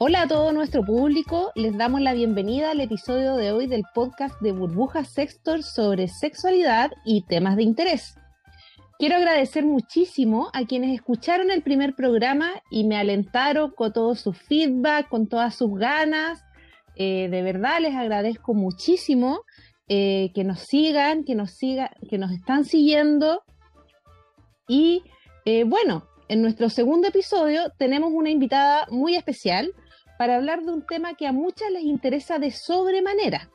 Hola a todo nuestro público, les damos la bienvenida al episodio de hoy del podcast de Burbuja Sextor sobre sexualidad y temas de interés. Quiero agradecer muchísimo a quienes escucharon el primer programa y me alentaron con todo su feedback, con todas sus ganas. Eh, de verdad les agradezco muchísimo eh, que nos sigan, que nos sigan, que nos están siguiendo. Y eh, bueno, en nuestro segundo episodio tenemos una invitada muy especial para hablar de un tema que a muchas les interesa de sobremanera,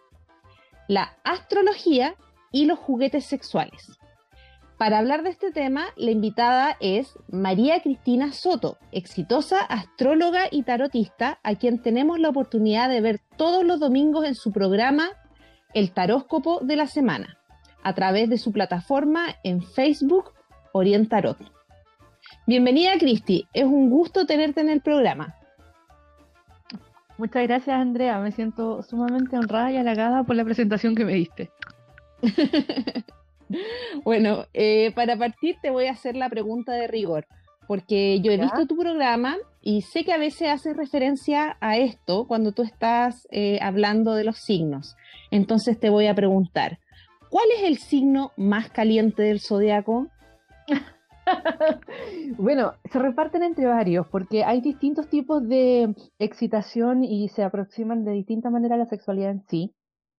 la astrología y los juguetes sexuales. Para hablar de este tema, la invitada es María Cristina Soto, exitosa astróloga y tarotista, a quien tenemos la oportunidad de ver todos los domingos en su programa El Taróscopo de la Semana, a través de su plataforma en Facebook Orientarot. Bienvenida, Cristi. Es un gusto tenerte en el programa. Muchas gracias, Andrea. Me siento sumamente honrada y halagada por la presentación que me diste. bueno, eh, para partir te voy a hacer la pregunta de rigor, porque yo he visto tu programa y sé que a veces haces referencia a esto cuando tú estás eh, hablando de los signos. Entonces te voy a preguntar, ¿cuál es el signo más caliente del zodiaco? bueno, se reparten entre varios porque hay distintos tipos de excitación y se aproximan de distinta manera a la sexualidad en sí,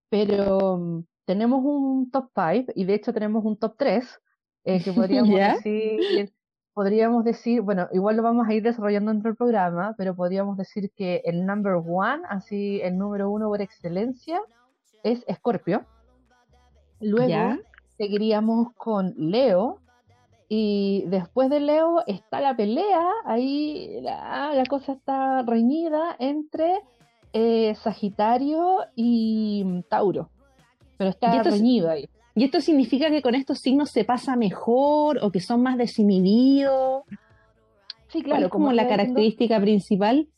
pero mm, tenemos un top 5 y de hecho tenemos un top 3 eh, que podríamos decir, podríamos decir, bueno, igual lo vamos a ir desarrollando dentro del programa, pero podríamos decir que el number one, así el número uno por excelencia, es Escorpio. Luego seguiríamos con Leo, y después de Leo está la pelea, ahí la, cosa está reñida entre eh, Sagitario y Tauro. Pero está reñido ahí. ¿Y esto significa que con estos signos se pasa mejor o que son más desinhibidos? Sí, claro. como la característica principal?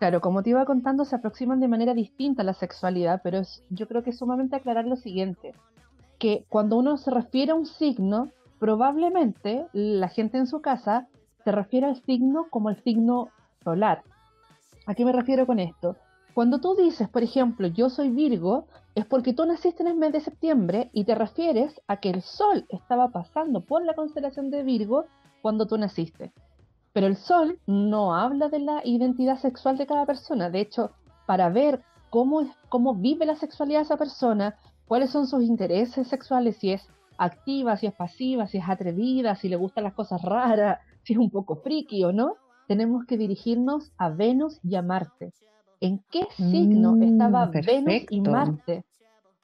Claro, como te iba contando, se aproximan de manera distinta a la sexualidad, pero yo creo que es sumamente aclarar lo siguiente, que cuando uno se refiere a un signo, probablemente la gente en su casa se refiere al signo como el signo solar. ¿A qué me refiero con esto? Cuando tú dices, por ejemplo, yo soy Virgo, es porque tú naciste en el mes de septiembre y te refieres a que el Sol estaba pasando por la constelación de Virgo cuando tú naciste. Pero el Sol no habla de la identidad sexual de cada persona. De hecho, para ver cómo, cómo vive la sexualidad de esa persona, cuáles son sus intereses sexuales, si es activa, si es pasiva, si es atrevida, si le gustan las cosas raras, si es un poco friki o no, tenemos que dirigirnos a Venus y a Marte. ¿En qué signo mm, estaba Venus y Marte?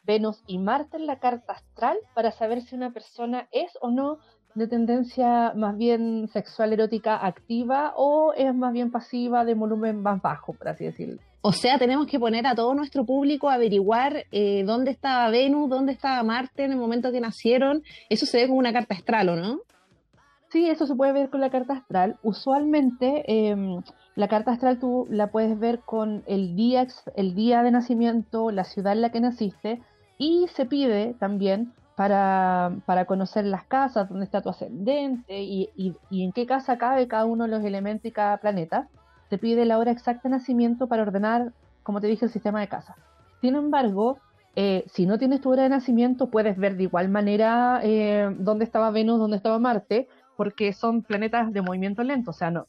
Venus y Marte en la carta astral para saber si una persona es o no de tendencia más bien sexual erótica activa o es más bien pasiva de volumen más bajo, por así decirlo. O sea, tenemos que poner a todo nuestro público a averiguar eh, dónde estaba Venus, dónde estaba Marte en el momento que nacieron. Eso se ve como una carta astral, ¿o no? Sí, eso se puede ver con la carta astral. Usualmente em, la carta astral tú la puedes ver con el día, el día de nacimiento, la ciudad en la que naciste y se pide también para, para, conocer las casas, dónde está tu ascendente y, y, en qué casa cabe cada uno de los elementos y cada planeta. Se pide la hora exacta de nacimiento para ordenar, como te dije, el sistema de casa. Sin embargo, eh, si no tienes tu hora de nacimiento, puedes ver de igual manera eh, dónde estaba Venus, dónde estaba Marte, porque son planetas de movimiento lento, o sea, no,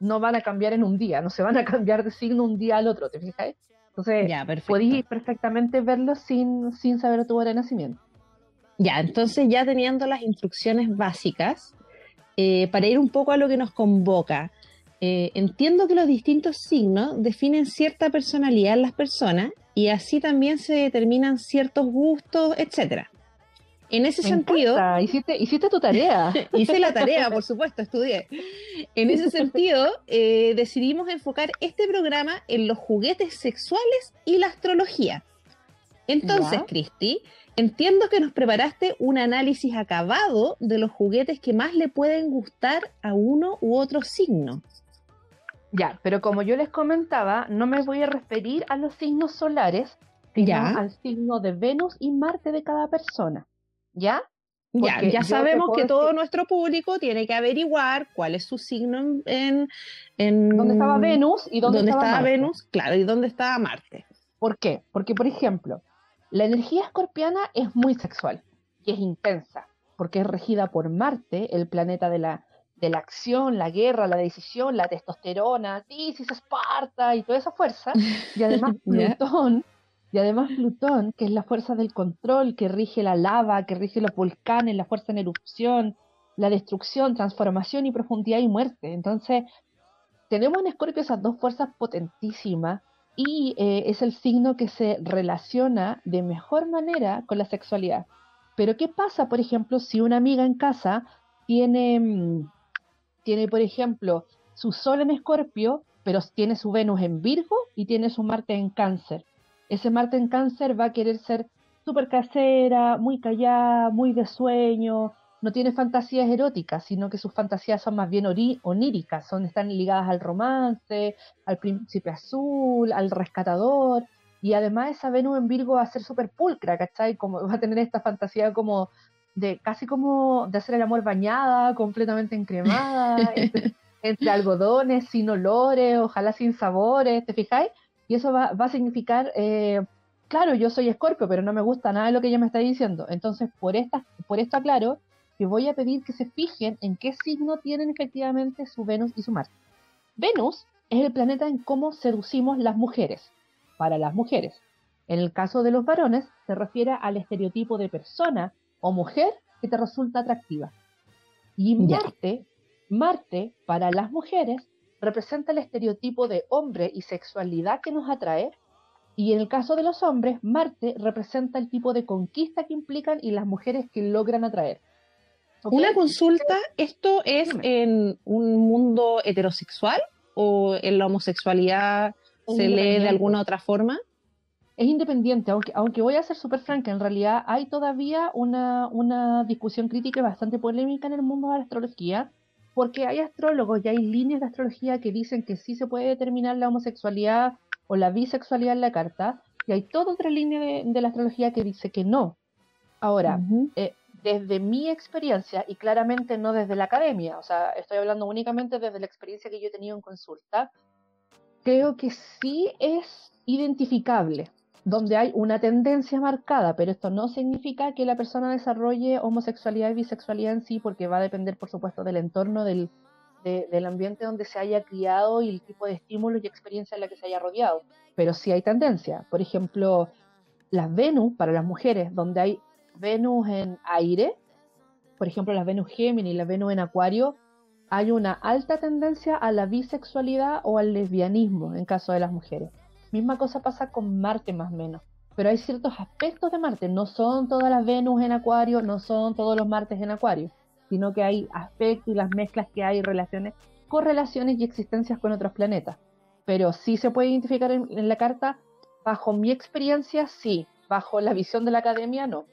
no van a cambiar en un día, no se van a cambiar de signo un día al otro, ¿te fijas? Entonces, ya, podéis perfectamente verlo sin, sin saber tu hora de nacimiento. Ya, entonces ya teniendo las instrucciones básicas, eh, para ir un poco a lo que nos convoca, eh, entiendo que los distintos signos definen cierta personalidad en las personas y así también se determinan ciertos gustos, etcétera. En ese sentido. Hiciste, hiciste tu tarea. hice la tarea, por supuesto, estudié. En ese sentido, eh, decidimos enfocar este programa en los juguetes sexuales y la astrología. Entonces, Cristi, entiendo que nos preparaste un análisis acabado de los juguetes que más le pueden gustar a uno u otro signo. Ya, pero como yo les comentaba, no me voy a referir a los signos solares, sino al signo de Venus y Marte de cada persona. ¿Ya? Ya, ya sabemos que todo nuestro público tiene que averiguar cuál es su signo en... en ¿Dónde estaba Venus y dónde, estaba, Venus? Claro, y dónde estaba Marte. ¿Por qué? Porque, por ejemplo, la energía escorpiana es muy sexual y es intensa, porque es regida por Marte, el planeta de la, de la acción, la guerra, la decisión, la testosterona, Tisis, Esparta y toda esa fuerza. Y además Plutón, y además Plutón, que es la fuerza del control, que rige la lava, que rige los volcanes, la fuerza en erupción, la destrucción, transformación y profundidad y muerte. Entonces, tenemos en Escorpio esas dos fuerzas potentísimas y eh, es el signo que se relaciona de mejor manera con la sexualidad. Pero ¿qué pasa, por ejemplo, si una amiga en casa tiene, mm, tiene por ejemplo, su Sol en Escorpio, pero tiene su Venus en Virgo y tiene su Marte en Cáncer? Ese Marte en Cáncer va a querer ser súper casera, muy callada, muy de sueño, no tiene fantasías eróticas, sino que sus fantasías son más bien oníricas, son, están ligadas al romance, al príncipe azul, al rescatador, y además esa Venus en Virgo va a ser súper pulcra, ¿cachai? Como va a tener esta fantasía como de casi como de hacer el amor bañada, completamente encremada, entre, algodones, sin olores, ojalá sin sabores, ¿te fijáis? Y eso va, va a significar, eh, claro, yo soy escorpio, pero no me gusta nada de lo que ella me está diciendo. Entonces, por, esta, por esto aclaro que voy a pedir que se fijen en qué signo tienen efectivamente su Venus y su Marte. Venus es el planeta en cómo seducimos las mujeres, para las mujeres. En el caso de los varones, se refiere al estereotipo de persona o mujer que te resulta atractiva. Y Marte, Marte, para las mujeres, representa el estereotipo de hombre y sexualidad que nos atrae. Y en el caso de los hombres, Marte representa el tipo de conquista que implican y las mujeres que logran atraer. Una consulta, ¿esto es en un mundo heterosexual o en la homosexualidad se lee de alguna otra forma? Es independiente, aunque, aunque voy a ser súper franca, en realidad hay todavía una, una discusión crítica bastante polémica en el mundo de la astrología, porque hay astrólogos y hay líneas de astrología que dicen que sí se puede determinar la homosexualidad o la bisexualidad en la carta, y hay toda otra línea de, la astrología que dice que no. Ahora, desde mi experiencia, y claramente no desde la academia, o sea, estoy hablando únicamente desde la experiencia que yo he tenido en consulta, creo que sí es identificable, donde hay una tendencia marcada, pero esto no significa que la persona desarrolle homosexualidad y bisexualidad en sí, porque va a depender, por supuesto, del entorno, del, del ambiente donde se haya criado y el tipo de estímulo y experiencia en la que se haya rodeado. Pero sí hay tendencia. Por ejemplo, las Venus para las mujeres, donde hay Venus en aire, por ejemplo las Venus Géminis y la Venus en Acuario, hay una alta tendencia a la bisexualidad o al lesbianismo en caso de las mujeres. Misma cosa pasa con Marte más o menos. Pero hay ciertos aspectos de Marte, no son todas las Venus en Acuario, no son todos los Martes en Acuario, sino que hay aspectos y las mezclas que hay, relaciones, correlaciones y existencias con otros planetas. Pero sí se puede identificar en la carta, bajo mi experiencia, sí, bajo la visión de la academia, no.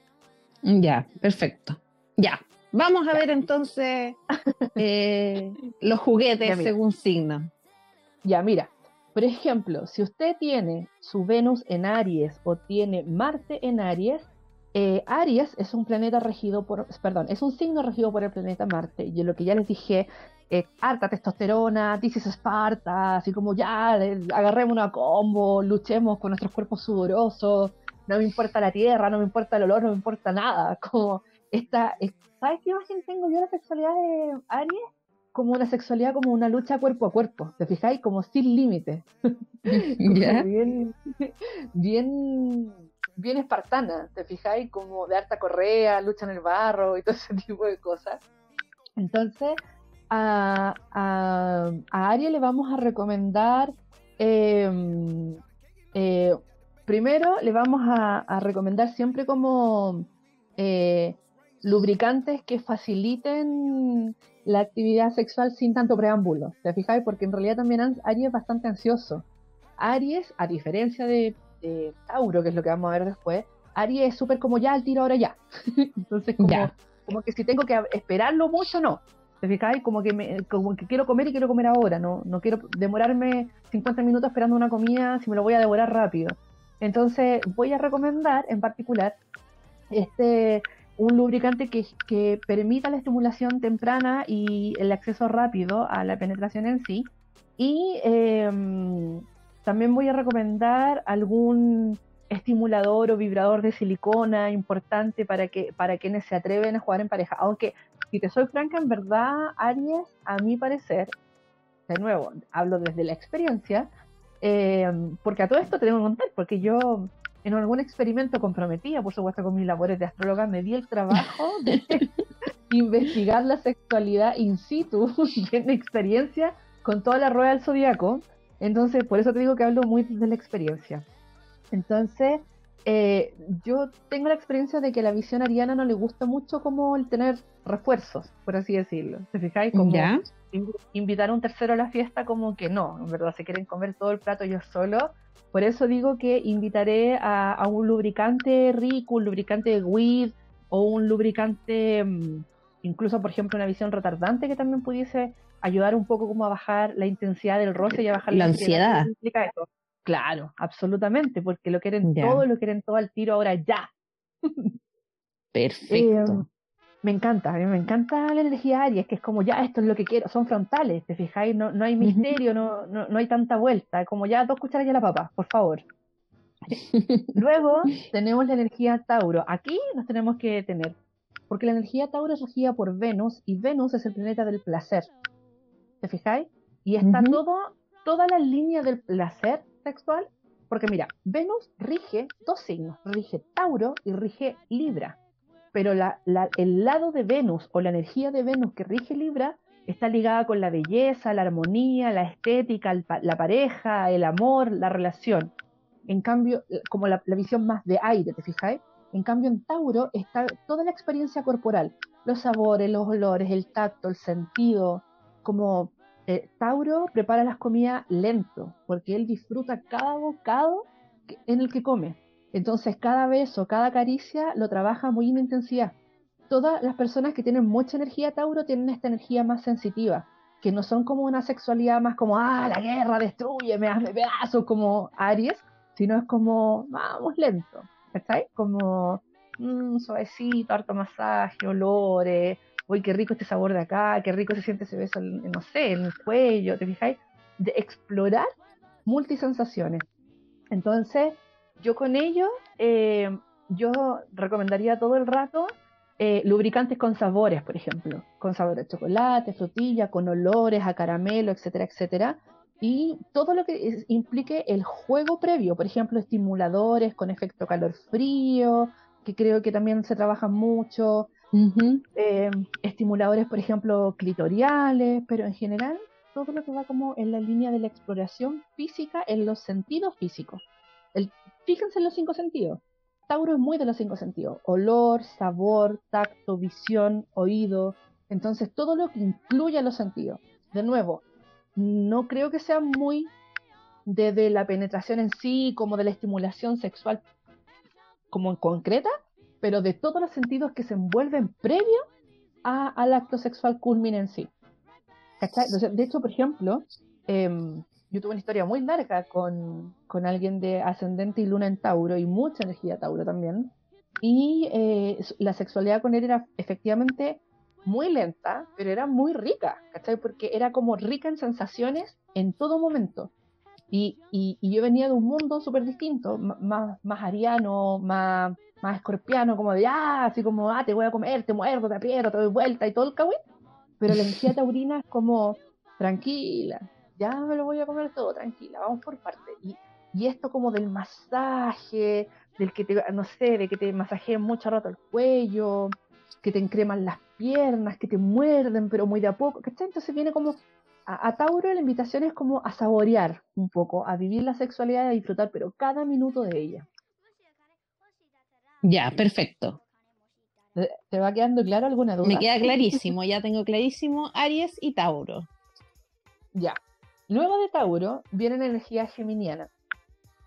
Ya, perfecto. Ya, vamos a ver entonces eh, los juguetes según signo. Ya, mira, por ejemplo, si usted tiene su Venus en Aries o tiene Marte en Aries, eh, Aries es un planeta regido por, perdón, es un signo regido por el planeta Marte. Y lo que ya les dije, eh, harta testosterona, dices Esparta, así como ya, agarremos una combo, luchemos con nuestros cuerpos sudorosos, no me importa la tierra, no me importa el olor, no me importa nada. Como esta, ¿sabes qué imagen tengo yo de la sexualidad de Aries? Como una sexualidad como una lucha cuerpo a cuerpo, ¿te fijáis? Como sin límite. bien, bien, bien espartana, ¿te fijáis? Como de harta correa, lucha en el barro y todo ese tipo de cosas. Entonces, a, a, a Aries le vamos a recomendar em, eh, Primero, le vamos a, recomendar siempre como eh, lubricantes que faciliten la actividad sexual sin tanto preámbulo. ¿Te fijáis? Porque en realidad también Aries es bastante ansioso. Aries, a diferencia de, Tauro, que es lo que vamos a ver después, Aries es súper como ya al tiro ahora ya. Entonces, como, como que si tengo que esperarlo mucho, no. ¿Te fijáis? Como que, me, como que quiero comer y quiero comer ahora, no, no quiero demorarme 50 minutos esperando una comida si me lo voy a devorar rápido. Entonces voy a recomendar en particular este, un lubricante que, que, permita la estimulación temprana y el acceso rápido a la penetración en sí. Y em, también voy a recomendar algún estimulador o vibrador de silicona importante para que para quienes se atreven a jugar en pareja. Aunque, si te soy franca, en verdad, Aries, a mi parecer, de nuevo, hablo desde la experiencia, em, porque a todo esto te tengo que contar, porque yo en algún experimento comprometida, por supuesto con mis labores de astróloga, me di el trabajo de investigar la sexualidad in situ, en experiencia, con toda la rueda del zodiaco. Entonces, por eso te digo que hablo muy de la experiencia. Entonces, eh, yo tengo la experiencia de que a la visión ariana no le gusta mucho como el tener refuerzos, por así decirlo. ¿Te fijáis? Como invitar a un tercero a la fiesta, como que no, en verdad se quieren comer todo el plato ellos solo por eso digo que invitaré a, un lubricante rico, un lubricante de weed o un lubricante, mm, incluso por ejemplo una visión retardante que también pudiese ayudar un poco como a bajar la intensidad del roce y a bajar la, ansiedad. Claro, absolutamente, porque lo quieren todo, lo quieren todo al tiro ahora ya. Perfecto. Eh, me encanta, a mí me encanta la energía aria, es que es como ya esto es lo que quiero, son frontales, ¿te fijáis? No, no hay misterio, no, no, no hay tanta vuelta, como ya dos cucharas y la papa, por favor. Luego tenemos la energía Tauro. Aquí nos tenemos que tener, porque la energía Tauro es regida por Venus y Venus es el planeta del placer. ¿Te fijáis? Y está todo, toda la línea del placer sexual, porque mira, Venus rige dos signos, rige Tauro y rige Libra pero la, el lado de Venus o la energía de Venus que rige Libra está ligada con la belleza, la armonía, la estética, la pareja, el amor, la relación. En cambio, eh, como la, visión más de aire, ¿te fijáis? En cambio, en Tauro está toda la experiencia corporal, los sabores, los olores, el tacto, el sentido. Como eh, Tauro prepara las comidas lento, porque él disfruta cada bocado en el que come. Entonces cada beso, cada caricia lo trabaja muy en intensidad. Todas las personas que tienen mucha energía Tauro tienen esta energía más sensitiva, que no son como una sexualidad más como, ah, la guerra, destruye, me hazme pedazos, como Aries, sino es como, vamos lento, ¿estáis? Como, mmm, suavecito, harto masaje, olores, uy, qué rico este sabor de acá, qué rico se siente ese beso, no sé, en el cuello, ¿te fijáis? De explorar multisensaciones. Entonces, yo con ello, eh, yo recomendaría todo el rato eh, lubricantes con sabores, por ejemplo, con sabor de chocolate, frutilla, con olores a caramelo, etcétera, etcétera. Y todo lo que implique el juego previo, por ejemplo, estimuladores con efecto calor-frío, que creo que también se trabaja mucho, eh, estimuladores, por ejemplo, clitoriales, pero en general todo lo que va como en la línea de la exploración física en los sentidos físicos. El, fíjense en los cinco sentidos. Tauro es muy de los cinco sentidos. Olor, sabor, tacto, visión, oído. Entonces, todo lo que incluye los sentidos. De nuevo, no creo que sea muy desde la penetración en sí, como de la estimulación sexual, como en concreta, pero de todos los sentidos que se envuelven previo al acto sexual culmine en sí. de hecho, por ejemplo, em, yo tuve una historia muy larga con, alguien de ascendente y luna en Tauro y mucha energía Tauro también. Y eh, la sexualidad con él era efectivamente muy lenta, pero era muy rica, ¿cachai? Porque era como rica en sensaciones en todo momento. Y, y, yo venía de un mundo súper distinto, más, más ariano, más, más escorpiano, como de, ah, así como, ah, te voy a comer, te muerdo, te aprieto, te doy vuelta y todo el cagüín. Pero la energía taurina es como, tranquila, ya me lo voy a comer todo, tranquila, vamos por parte. Y, y esto como del masaje, del que te, no sé, de que te masajeen mucho rato el cuello, que te encreman las piernas, que te muerden, pero muy de a poco, ¿cachai? Entonces viene como, a, Tauro la invitación es como a saborear un poco, a vivir la sexualidad a disfrutar, pero cada minuto de ella. Ya, perfecto. ¿Te va quedando claro alguna duda? Me queda clarísimo, ya tengo clarísimo Aries y Tauro. Ya, Luego de Tauro viene la energía geminiana.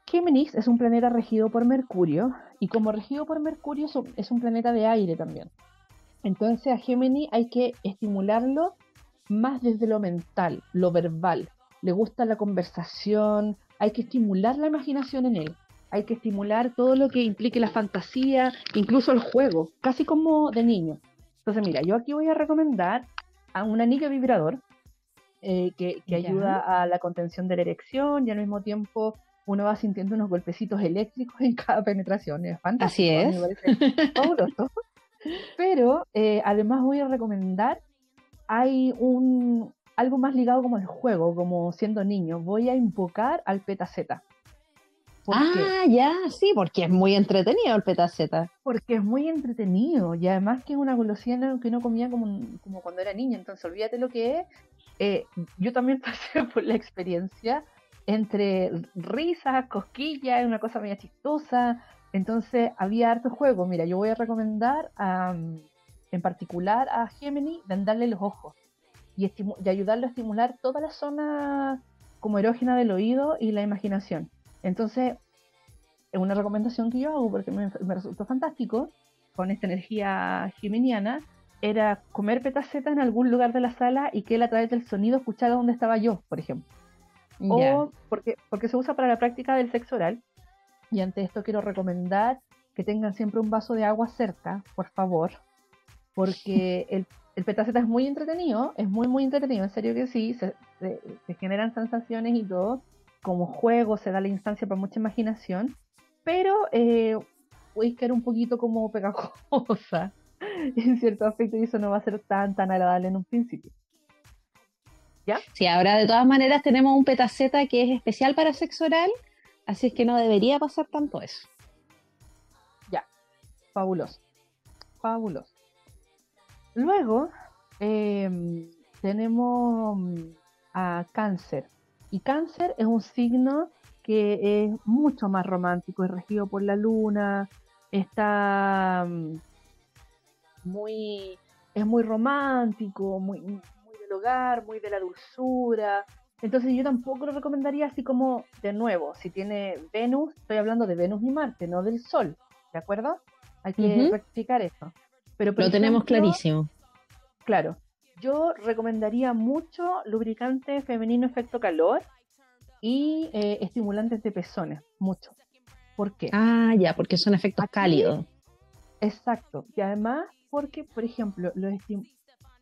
Géminis es un planeta regido por Mercurio y como regido por Mercurio es un planeta de aire también. Entonces a Géminis hay que estimularlo más desde lo mental, lo verbal. Le gusta la conversación, hay que estimular la imaginación en él. Hay que estimular todo lo que implique la fantasía, incluso el juego, casi como de niño. Entonces, mira, yo aquí voy a recomendar a un anillo vibrador eh, que, ayuda a la contención de la erección y al mismo tiempo uno va sintiendo unos golpecitos eléctricos en cada penetración. Es fantástico. Así es. Pero eh, además voy a recomendar, hay un algo más ligado como el juego, como siendo niño. Voy a invocar al petaceta. Ah, ya, sí, porque es muy entretenido el petaceta. Porque es muy entretenido y además que es una golosina que uno comía como, como cuando era niña, entonces olvídate lo que es. Eh, yo también pasé por la experiencia entre risas, cosquillas, una cosa media chistosa. Entonces había harto juego. Mira, yo voy a recomendar en particular a Gemini vendarle los ojos y, y ayudarlo a estimular toda la zona como erógena del oído y la imaginación. Entonces, es una recomendación que yo hago porque me, resultó fantástico con esta energía geminiana era comer petaceta en algún lugar de la sala y que él a través del sonido escuchara dónde estaba yo, por ejemplo. O porque, porque se usa para la práctica del sexo oral. Y ante esto quiero recomendar que tengan siempre un vaso de agua cerca, por favor, porque el, el petaceta es muy entretenido, es muy, muy entretenido, en serio que sí, se, generan sensaciones y todo, como juego, se da la instancia para mucha imaginación, pero eh, que un poquito como pegajosa en cierto aspecto y eso no va a ser tan, tan agradable en un principio. ¿Ya? Sí, ahora de todas maneras tenemos un petaceta que es especial para sexo oral, así es que no debería pasar tanto eso. Ya, fabuloso, fabuloso. Luego em, tenemos a cáncer. Y cáncer es un signo que es mucho más romántico, es regido por la luna, está mm, muy, es muy romántico, muy, muy del hogar, muy de la dulzura. Entonces yo tampoco lo recomendaría así como de nuevo, si tiene Venus, estoy hablando de Venus y Marte, no del Sol, ¿de acuerdo? Hay que rectificar eso. Pero lo tenemos clarísimo. Claro, yo recomendaría mucho lubricante femenino efecto calor y eh, estimulantes de pezones, mucho. ¿Por qué? Ah, ya, porque son efectos cálidos. Exacto. Y además, porque, por ejemplo,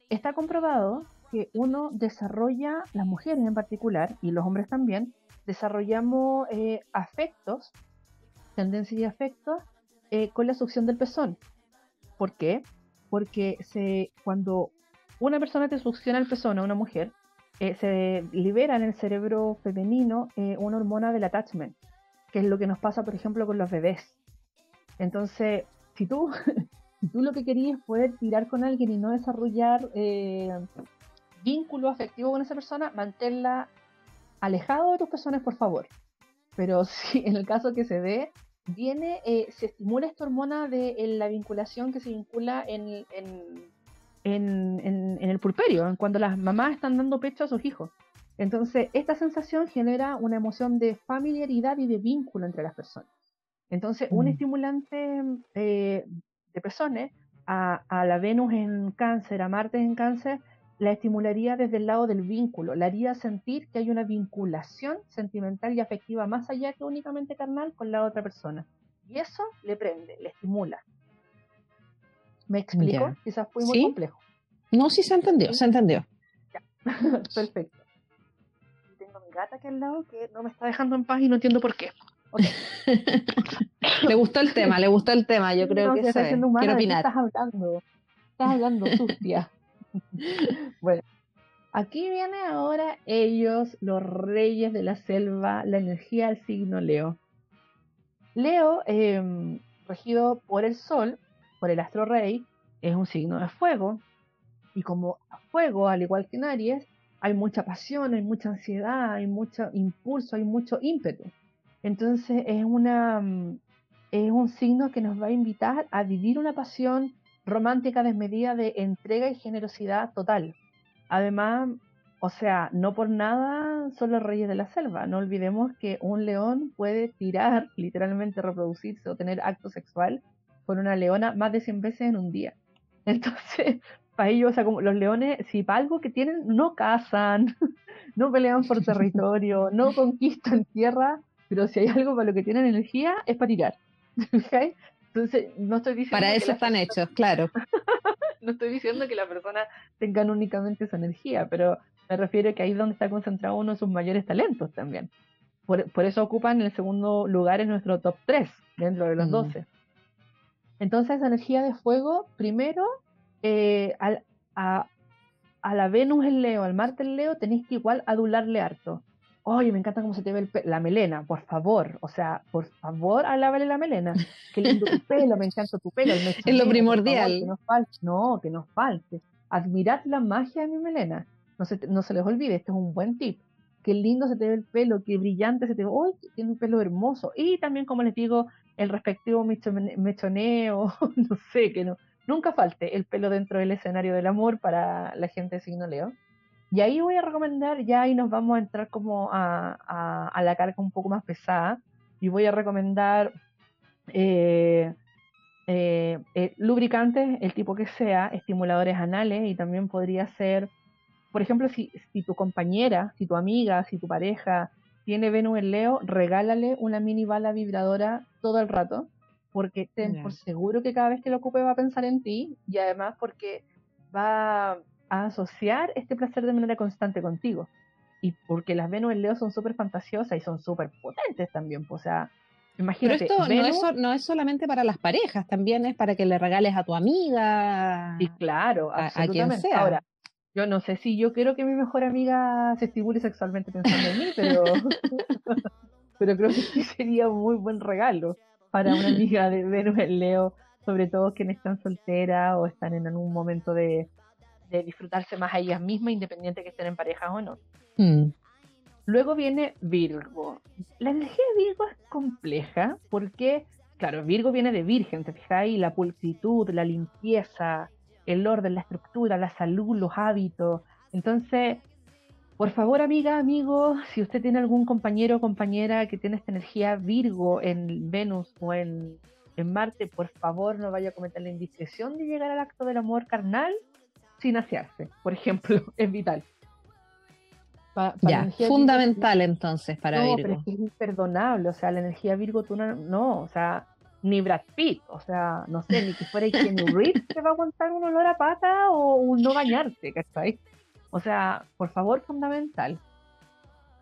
está comprobado que uno desarrolla, las mujeres en particular, y los hombres también, desarrollamos eh, afectos, tendencias y afectos, eh, con la succión del pezón. ¿Por qué? Porque se, cuando una persona te succiona el pezón a una mujer, eh, se libera en el cerebro femenino eh, una hormona del attachment, que es lo que nos pasa, por ejemplo, con los bebés. Entonces, si tú, si tú lo que querías es poder tirar con alguien y no desarrollar eh, vínculo afectivo con esa persona, manténla alejado de tus personas, por favor. Pero si en el caso que se dé, viene, se estimula esta hormona de la vinculación que se vincula en en, el pulperio, cuando las mamás están dando pecho a sus hijos. Entonces, esta sensación genera una emoción de familiaridad y de vínculo entre las personas. Entonces, un mm. estimulante eh, de personas a, la Venus en cáncer, a Marte en cáncer, la estimularía desde el lado del vínculo, la haría sentir que hay una vinculación sentimental y afectiva más allá que únicamente carnal con la otra persona. Y eso le prende, le estimula. ¿Me explico? Quizás fue muy complejo. No, sí se entendió, se entendió. Perfecto. Tengo mi gata aquí al lado que no me está dejando en paz y no entiendo por qué. le gustó el tema, le gustó el tema, yo creo que está Quiero opinar. estás hablando? Estás hablando, sucia. bueno, aquí viene ahora ellos, los reyes de la selva, la energía del signo Leo. Leo, em, regido por el Sol, por el astro rey, es un signo de fuego. Y como fuego, al igual que en Aries, hay mucha pasión, hay mucha ansiedad, hay mucho impulso, hay mucho ímpetu. Entonces es, una, mm, es un signo que nos va a invitar a vivir una pasión romántica desmedida de entrega y generosidad total. Además, o sea, no por nada son los reyes de la selva. No olvidemos que un león puede tirar, literalmente reproducirse o tener acto sexual con una leona más de 100 veces en un día. Entonces, para ellos, o sea, como los leones, si para algo que tienen, no cazan, no pelean por territorio, no conquistan tierra, pero si hay algo para lo que tienen energía, es para tirar. Entonces, no estoy diciendo. Para eso están hechos, claro. no estoy diciendo que la persona tengan únicamente esa energía, pero me refiero a que ahí es donde está concentrado uno de sus mayores talentos también. Por, por eso ocupan el segundo lugar en nuestro top 3 dentro de los 12. Entonces, esa energía de fuego, primero, eh, a, a, la Venus en Leo, al Marte en Leo, tenéis que igual adularle harto. Oye, me encanta cómo se te ve la melena, por favor, o sea, por favor, alábale la melena. Qué lindo tu pelo, me encanta tu pelo. es lo primordial. que nos falte, no, que nos falte. Admirad la magia de mi melena. No se, no se les olvide, este es un buen tip. Qué lindo se te ve el pelo, qué brillante se te ve. ¡Uy! Tiene un pelo hermoso. Y también, como les digo, el respectivo mechoneo, no sé, que no, nunca falte el pelo dentro del escenario del amor para la gente de signo Leo. Y ahí voy a recomendar, ya ahí nos vamos a entrar como a, la carga un poco más pesada, y voy a recomendar eh, eh, eh, lubricantes, el tipo que sea, estimuladores anales, y también podría ser, por ejemplo, si, si tu compañera, si tu amiga, si tu pareja tiene Venus en Leo, regálale una mini bala vibradora todo el rato, porque ten por seguro que cada vez que lo ocupe va a pensar en ti, y además porque va a asociar este placer de manera constante contigo. Y porque las Venus en Leo son súper fantasiosas y son súper potentes también. O sea, imagínate. Pero esto no, es, solamente para las parejas, también es para que le regales a tu amiga. Y claro, a, quien sea. Ahora, yo no sé si yo quiero que mi mejor amiga se estimule sexualmente pensando en mí, pero, pero creo que sí sería un muy buen regalo para una amiga de Venus en Leo, sobre todo quienes están solteras o están en algún momento de, de disfrutarse más a ellas mismas, independiente que estén en pareja o no. Mm. Luego viene Virgo. La energía de Virgo es compleja porque, claro, Virgo viene de Virgen, te fijáis, la pulcritud, la limpieza, el orden, la estructura, la salud, los hábitos. Entonces, por favor, amiga, amigo, si usted tiene algún compañero o compañera que tiene esta energía Virgo en Venus o en, en Marte, por favor no vaya a cometer la indiscreción de llegar al acto del amor carnal sin asearse, por ejemplo, es vital. ya, fundamental entonces para Virgo. No, pero es que es imperdonable, o sea, la energía Virgo tú no, no, o sea, ni Brad Pitt, o sea, no sé, ni que fuera Kenny Reeves te va a aguantar un olor a pata o un no bañarte, ¿cachai? O sea, por favor, fundamental.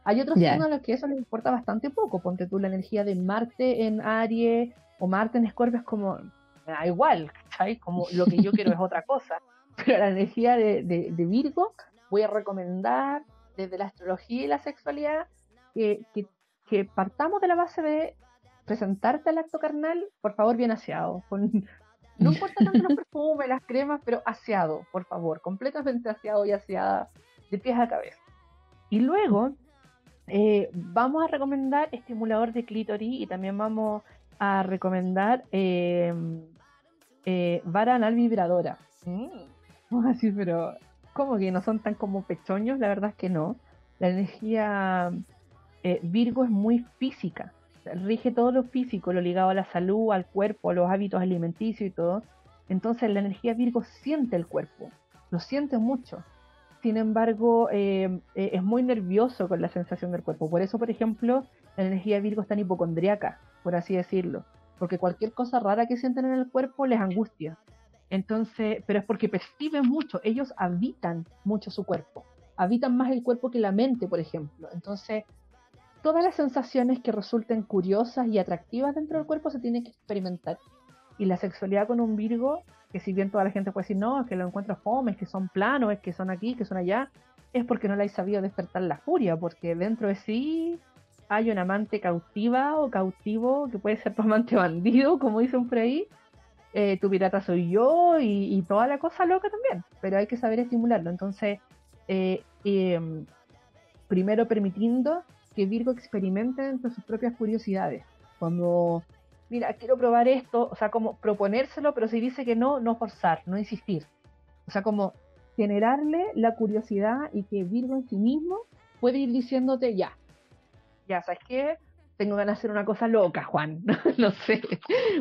Hay otros signos a los que eso les importa bastante poco. Ponte tú la energía de Marte en Aries o Marte en Escorpio es como, da igual, ¿cachai? Como lo que yo quiero es otra cosa. Pero la energía de, de, Virgo, voy a recomendar desde la astrología y la sexualidad que, que, partamos de la base de presentarte al acto carnal, por favor, bien aseado. Con, no importa tanto los perfumes, las cremas, pero aseado, por favor, completamente aseado y aseada de pies a cabeza. Y luego eh, vamos a recomendar estimulador de clítoris y también vamos a recomendar eh, eh, vara anal vibradora. Mm. así, pero como que no son tan como pechoños, la verdad es que no. La energía eh, Virgo es muy física, rige todo lo físico, lo ligado a la salud, al cuerpo, a los hábitos alimenticios y todo. Entonces la energía Virgo siente el cuerpo, lo siente mucho. Sin embargo, eh, eh, es muy nervioso con la sensación del cuerpo. Por eso, por ejemplo, la energía Virgo es tan hipocondriaca, por así decirlo. Porque cualquier cosa rara que sienten en el cuerpo les angustia. Entonces, pero es porque perciben mucho, ellos habitan mucho su cuerpo, habitan más el cuerpo que la mente, por ejemplo. Entonces, todas las sensaciones que resulten curiosas y atractivas dentro del cuerpo se tienen que experimentar. Y la sexualidad con un Virgo, que si bien toda la gente puede decir, no, es que lo encuentro fome, es que son planos, es que son aquí, que son allá, es porque no le hay sabido despertar la furia, porque dentro de sí hay un amante cautiva o cautivo, que puede ser tu amante bandido, como dicen por ahí, eh, tu pirata soy yo y, toda la cosa loca también, pero hay que saber estimularlo. Entonces, eh, em, primero permitiendo que Virgo experimente entre sus propias curiosidades. Cuando, mira, quiero probar esto, o sea, como proponérselo, pero si dice que no, no forzar, no insistir. O sea, como generarle la curiosidad y que Virgo en sí mismo puede ir diciéndote, ya, ya, ¿sabes qué? tengo ganas de hacer una cosa loca, Juan. no sé.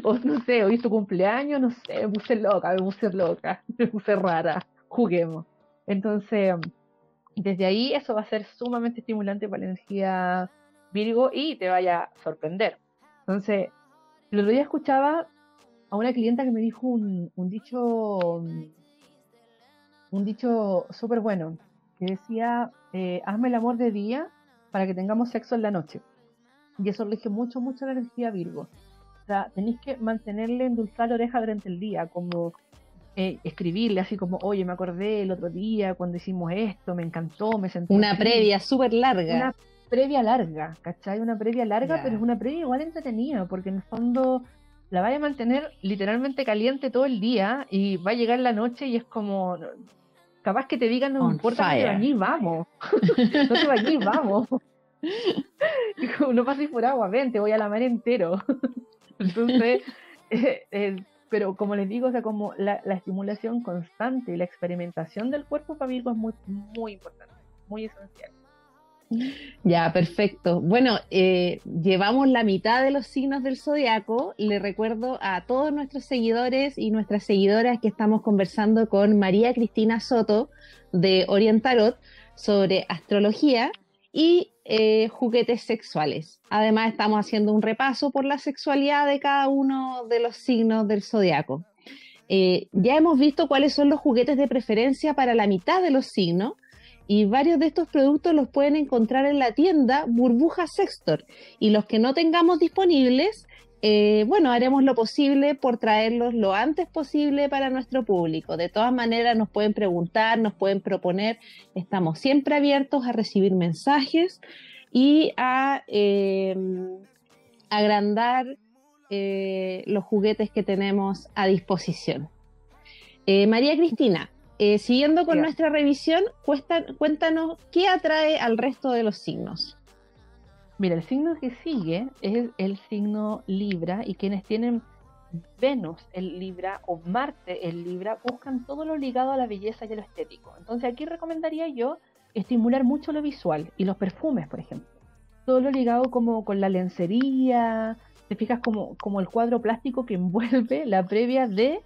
O no sé, hoy es tu cumpleaños, no sé, me puse loca, me puse loca, me puse rara. Juguemos. Entonces, desde ahí eso va a ser sumamente estimulante para la energía Virgo y te vaya a sorprender. Entonces, el otro día escuchaba a una clienta que me dijo un, un dicho un dicho súper bueno que decía eh, hazme el amor de día para que tengamos sexo en la noche y eso rige mucho mucho la energía Virgo o sea tenéis que mantenerle endulzar la oreja durante el día como eh, escribirle así como, oye, me acordé el otro día cuando hicimos esto, me encantó, me sentí... Una previa súper larga. Una previa larga, ¿cachai? Una previa larga, pero es una previa igual entretenida, porque en el fondo la vaya a mantener literalmente caliente todo el día y va a llegar la noche y es como... Capaz que te digan, no importa te bañís, vamos. no te bañís, vamos. no pases por agua, ven, te voy a la mar entero. Entonces, eh, eh, pero como les digo, o sea, como la, estimulación constante y la experimentación del cuerpo para Virgo es muy, muy importante, muy esencial. Ya, perfecto. Bueno, eh, llevamos la mitad de los signos del zodiaco. Le recuerdo a todos nuestros seguidores y nuestras seguidoras que estamos conversando con María Cristina Soto de Orientarot sobre astrología y eh, juguetes sexuales. Además, estamos haciendo un repaso por la sexualidad de cada uno de los signos del zodiaco. Eh, ya hemos visto cuáles son los juguetes de preferencia para la mitad de los signos y varios de estos productos los pueden encontrar en la tienda Burbuja Sextor y los que no tengamos disponibles eh, bueno, haremos lo posible por traerlos lo antes posible para nuestro público. De todas maneras, nos pueden preguntar, nos pueden proponer. Estamos siempre abiertos a recibir mensajes y a eh, agrandar eh, los juguetes que tenemos a disposición. María Cristina, siguiendo con nuestra revisión, cuéntanos qué atrae al resto de los signos. Mira, el signo que sigue es el signo Libra y quienes tienen Venus el Libra o Marte el Libra buscan todo lo ligado a la belleza y a lo estético. Entonces aquí recomendaría yo estimular mucho lo visual y los perfumes, por ejemplo. Todo lo ligado como con la lencería, te fijas como, como el cuadro plástico que envuelve la previa de,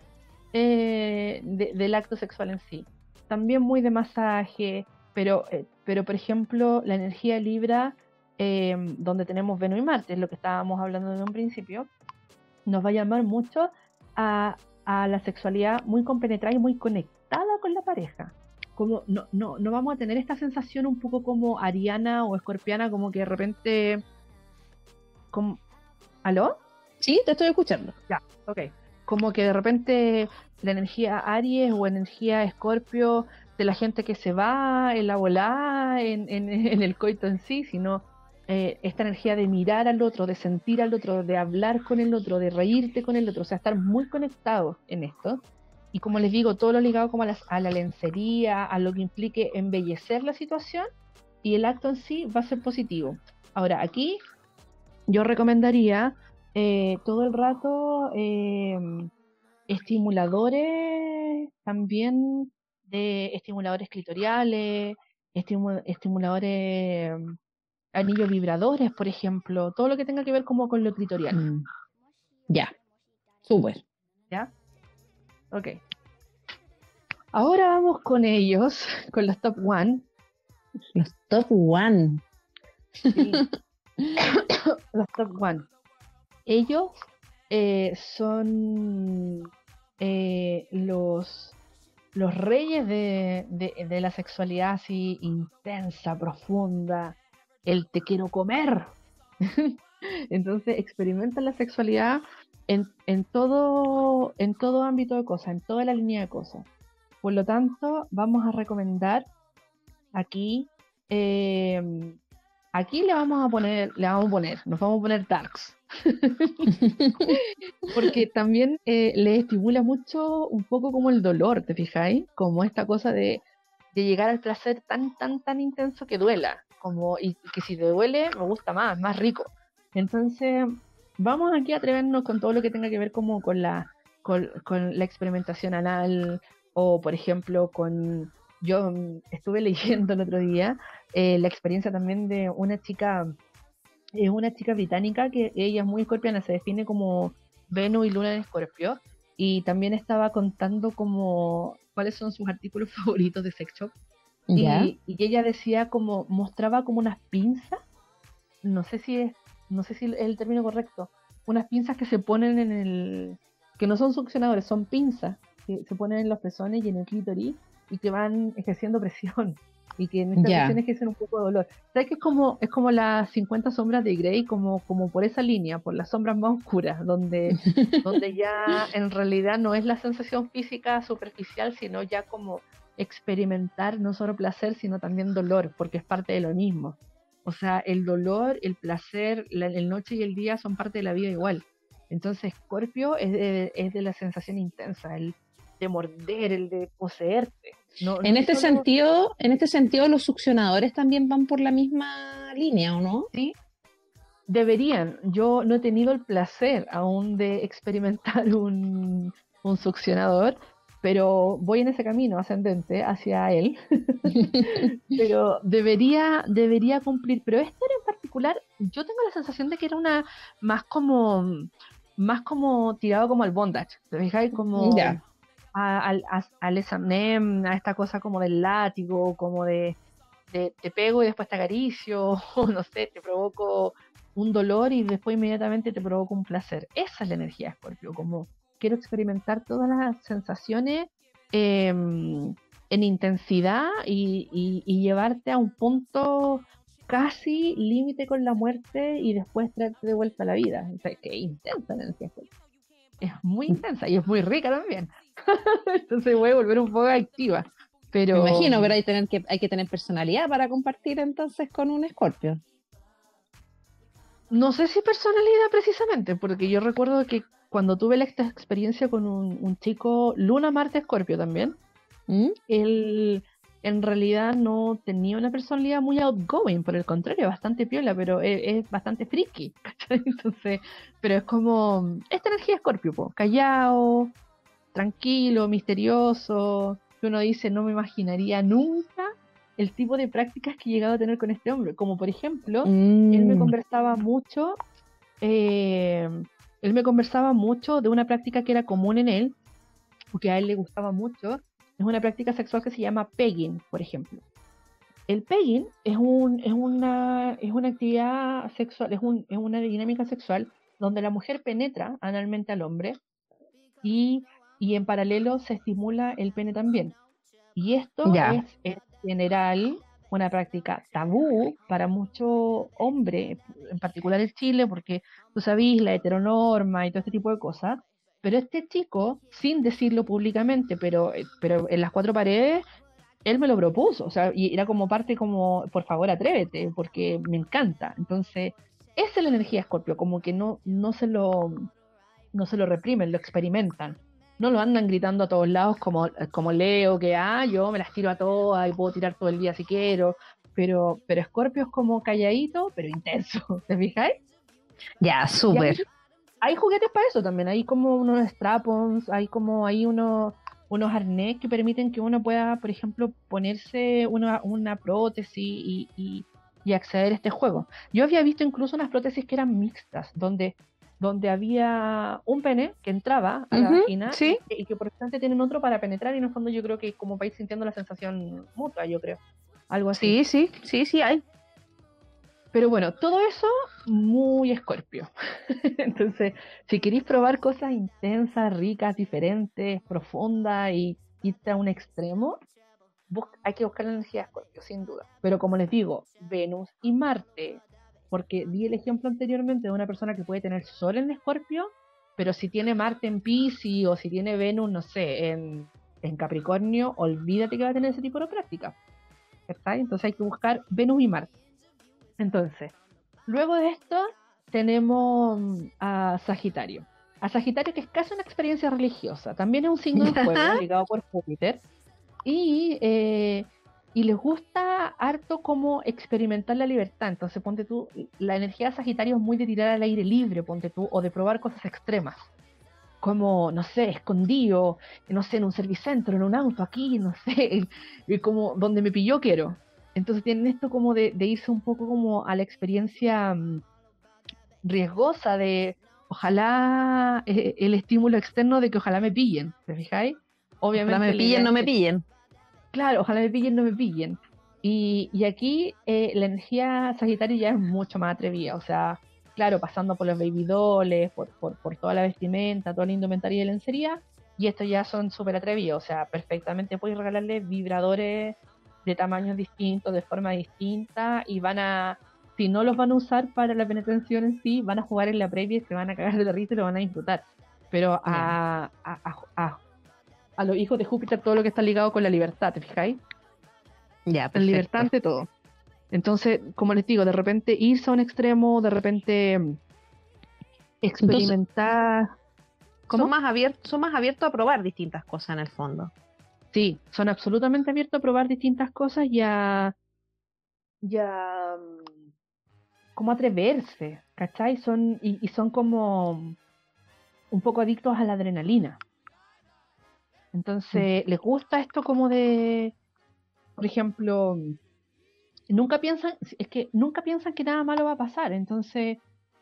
eh, del acto sexual en sí. También muy de masaje, pero, eh, pero por ejemplo la energía Libra Em, donde tenemos Venus y Marte, lo que estábamos hablando desde un principio, nos va a llamar mucho a, la sexualidad muy compenetrada y muy conectada con la pareja. Como no, no, no vamos a tener esta sensación un poco como ariana o escorpiana, como que de repente. Como, ¿Aló? Sí, te estoy escuchando. Ya, ok. Como que de repente la energía Aries o energía Escorpio de la gente que se va en la volada, en, en el coito en sí, sino eh, esta energía de mirar al otro, de sentir al otro, de hablar con el otro, de reírte con el otro, o sea, estar muy conectados en esto. Y como les digo, todo lo ligado como a, la lencería, a lo que implique embellecer la situación y el acto en sí va a ser positivo. Ahora, aquí yo recomendaría eh, todo el rato eh, estimuladores también de estimuladores clitoriales, estimuladores anillos vibradores, por ejemplo, todo lo que tenga que ver como con lo clitorial. Mm. Ya, súper. ¿Ya? Ok. Ahora vamos con ellos, con los top one. Los top one. los top one. Ellos eh, son eh, los, los reyes de, de, la sexualidad así intensa, profunda, el te quiero comer. Entonces experimenta la sexualidad en, todo, en todo ámbito de cosas, en toda la línea de cosas. Por lo tanto, vamos a recomendar aquí, em, aquí le vamos a poner, le vamos a poner, nos vamos a poner darks. Porque también eh, le estimula mucho un poco como el dolor, ¿te fijáis? Como esta cosa de, de llegar al placer tan, tan, tan intenso que duela como, y que si te duele, me gusta más, más rico. Entonces, vamos aquí a atrevernos con todo lo que tenga que ver como con la, con, la experimentación anal, o por ejemplo, con, yo estuve leyendo el otro día eh, la experiencia también de una chica, es una chica británica que ella es muy escorpiana, se define como Venus y Luna en Escorpio, y también estaba contando como cuáles son sus artículos favoritos de sex shop y, ella decía como, mostraba como unas pinzas no sé si es, no sé si es el término correcto, unas pinzas que se ponen en el, que no son succionadores, son pinzas que se ponen en los pezones y en el clítoris y que van ejerciendo presión y que en estas yeah. ejercen un poco de dolor. ¿Sabes que es como, es como las 50 sombras de Grey, como, como por esa línea, por las sombras más oscuras, donde, donde ya en realidad no es la sensación física superficial, sino ya como experimentar no solo placer, sino también dolor, porque es parte de lo mismo. O sea, el dolor, el placer, la, el noche y el día son parte de la vida igual. Entonces, Scorpio es de, es de la sensación intensa, el de morder, el de poseerte. No, en no este solo... sentido, en este sentido, los succionadores también van por la misma línea, ¿o no? Sí. Deberían. Yo no he tenido el placer aún de experimentar un, un succionador, pero voy en ese camino ascendente hacia él. pero debería, debería cumplir. Pero este en particular, yo tengo la sensación de que era una más como más como tirado como al bondage. ¿Te fijáis? Como yeah. al al examen, a esta cosa como del látigo, como de, de, te pego y después te acaricio, o no sé, te provoco un dolor y después inmediatamente te provoco un placer. Esa es la energía Scorpio, como quiero experimentar todas las sensaciones eh, en intensidad y, y, y, llevarte a un punto casi límite con la muerte y después traerte de vuelta a la vida. O sea, qué intensa la energía Es muy intensa y es muy rica también. Entonces voy a volver un poco activa. Pero... Me imagino, pero hay, tener que, hay que tener personalidad para compartir entonces con un escorpio. No sé si personalidad precisamente, porque yo recuerdo que cuando tuve esta experiencia con un, un chico, Luna, Marte, Escorpio también, ¿Mm? él en realidad no tenía una personalidad muy outgoing, por el contrario, bastante piola, pero es, es bastante friki, ¿cachai? Entonces, pero es como esta energía Escorpio, po, callado, tranquilo, misterioso, que uno dice, no me imaginaría nunca el tipo de prácticas que he llegado a tener con este hombre, como por ejemplo, mm. él me conversaba mucho, eh, él me conversaba mucho de una práctica que era común en él, porque a él le gustaba mucho, es una práctica sexual que se llama pegging, por ejemplo. El pegging es, un, es, una, es una actividad sexual, es, un, es una dinámica sexual donde la mujer penetra analmente al hombre y, y en paralelo se estimula el pene también. Y esto es en general una práctica tabú para muchos hombres, en particular en Chile, porque tú sabes la heteronorma y todo este tipo de cosas, pero este chico, sin decirlo públicamente, pero, eh, pero en las cuatro paredes, él me lo propuso, o sea, y era como parte como, por favor, atrévete, porque me encanta. Entonces, esa es la energía Scorpio, como que no, no se lo no se lo reprimen, lo experimentan. No lo andan gritando a todos lados como, como Leo, que ah, yo me las tiro a todas y puedo tirar todo el día si quiero. Pero, pero Scorpio es como calladito, pero intenso. ¿Te fijáis? Ya, súper hay juguetes para eso también, hay como unos strapons, hay como hay unos unos arnés que permiten que uno pueda, por ejemplo, ponerse una, una prótesis y, y, y, acceder a este juego. Yo había visto incluso unas prótesis que eran mixtas, donde, donde había un pene que entraba a la uh -huh, vagina ¿sí? y, y, que por instante tienen otro para penetrar y en el fondo yo creo que como vais sintiendo la sensación mutua, yo creo. Algo así. Sí, sí, sí, sí hay. Pero bueno, todo eso muy escorpio. Entonces, si queréis probar cosas intensas, ricas, diferentes, profundas y irte a un extremo, hay que buscar la energía de escorpio, sin duda. Pero como les digo, Venus y Marte, porque di el ejemplo anteriormente de una persona que puede tener Sol en escorpio, pero si tiene Marte en Pisces o si tiene Venus, no sé, en, en Capricornio, olvídate que va a tener ese tipo de práctica. ¿Está? Entonces hay que buscar Venus y Marte. Entonces, luego de esto tenemos a Sagitario. A Sagitario que es casi una experiencia religiosa. También es un signo de fuego ligado por Júpiter. Y, eh, y les gusta harto como experimentar la libertad. Entonces, ponte tú, la energía de Sagitario es muy de tirar al aire libre, ponte tú, o de probar cosas extremas. Como, no sé, escondido, no sé, en un servicentro, en un auto, aquí, no sé, como donde me pilló quiero. Entonces tienen esto como de, de, irse un poco como a la experiencia um, riesgosa de ojalá eh, el estímulo externo de que ojalá me pillen, ¿te fijáis? Obviamente. Ojalá me pillen, no me pillen. Claro, ojalá me pillen, no me pillen. Y, y aquí eh, la energía Sagitario ya es mucho más atrevida, o sea, claro, pasando por los baby por, por, por, toda la vestimenta, toda la indumentaria y la lencería, y estos ya son súper atrevidos, o sea, perfectamente puedes regalarle vibradores de tamaños distintos, de forma distinta, y van a, si no los van a usar para la penetración en sí, van a jugar en la previa y se van a cagar de risa y lo van a disfrutar. Pero a, a, a, a, los hijos de Júpiter todo lo que está ligado con la libertad, ¿te fijáis? Ya, La libertad ante todo. Entonces, como les digo, de repente irse a un extremo, de repente mm, experimentar. Son más, abiertos, son más abiertos a probar distintas cosas en el fondo. Sí, son absolutamente abiertos a probar distintas cosas y a. Ya. Mm, como atreverse, ¿cachai? Son, y, y son como un poco adictos a la adrenalina. Entonces, les gusta esto como de, por ejemplo, nunca piensan, es que nunca piensan que nada malo va a pasar, entonces